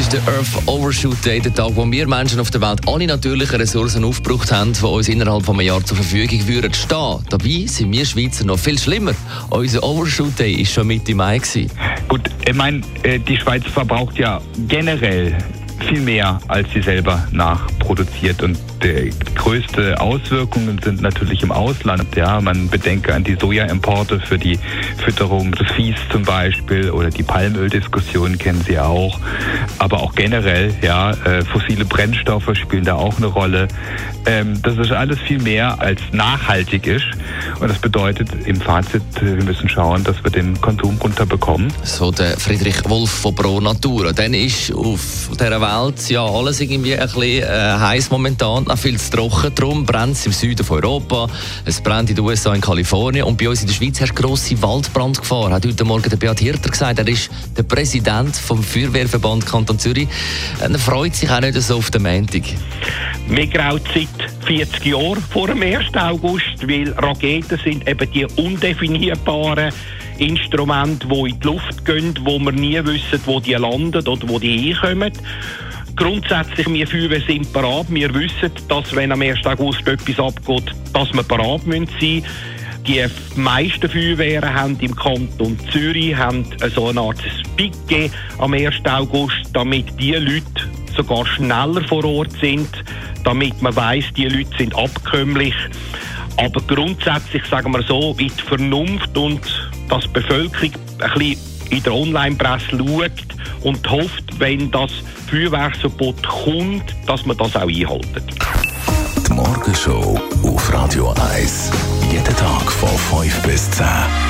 ist der Earth Overshoot Day, der Tag, wo wir Menschen auf der Welt alle natürlichen Ressourcen aufgebraucht haben, die uns innerhalb von einem Jahr zur Verfügung würden stehen. Dabei sind wir Schweizer noch viel schlimmer. Unser Overshoot Day war schon Mitte Mai. Gewesen. Gut, ich meine, äh, die Schweiz verbraucht ja generell viel mehr, als sie selber nachproduziert. Und die größte Auswirkungen sind natürlich im Ausland. Ja, man bedenke an die Sojaimporte für die Fütterung des Viehs zum Beispiel oder die Palmöldiskussion kennen Sie auch. Aber auch generell, ja, äh, fossile Brennstoffe spielen da auch eine Rolle. Ähm, das ist alles viel mehr als nachhaltig ist. Und das bedeutet im Fazit, wir müssen schauen, dass wir den Konsum runterbekommen. So der Friedrich Wolf von Pro Natura. Dann ist auf dieser Welt ja alles irgendwie ein bisschen äh, heiß momentan, auch viel zu trocken. Darum brennt es im Süden von Europa, es brennt in den USA, in Kalifornien und bei uns in der Schweiz herrscht grosse Waldbrandgefahr. Hat heute Morgen der Beat Hirter gesagt, er ist der Präsident vom Feuerwehrverband Kanton Zürich. Er freut sich auch nicht so auf den Montag. Mir graut seit 40 Jahren vor dem 1. August, weil Raketen sind eben die undefinierbaren Instrumente, die in die Luft gehen, wo wir nie wissen, wo die landen oder wo die hinkommen. Grundsätzlich, wir Feuerwehr sind parat. Wir wissen, dass wenn am 1. August etwas abgeht, dass wir parat sein müssen. Die meisten Feuerwehren haben im Kanton Zürich haben so eine Art gegeben am 1. August, damit die Leute sogar schneller vor Ort sind, damit man weiß, die Leute sind abkömmlich. Aber grundsätzlich sagen wir so, wie die Vernunft und dass die Bevölkerung ein bisschen in der Online-Presse schaut und hofft, wenn das Feuerwerksverbot kommt, dass man das auch einhält. Die Morgenshow auf Radio 1. Jeden Tag von 5 bis 10.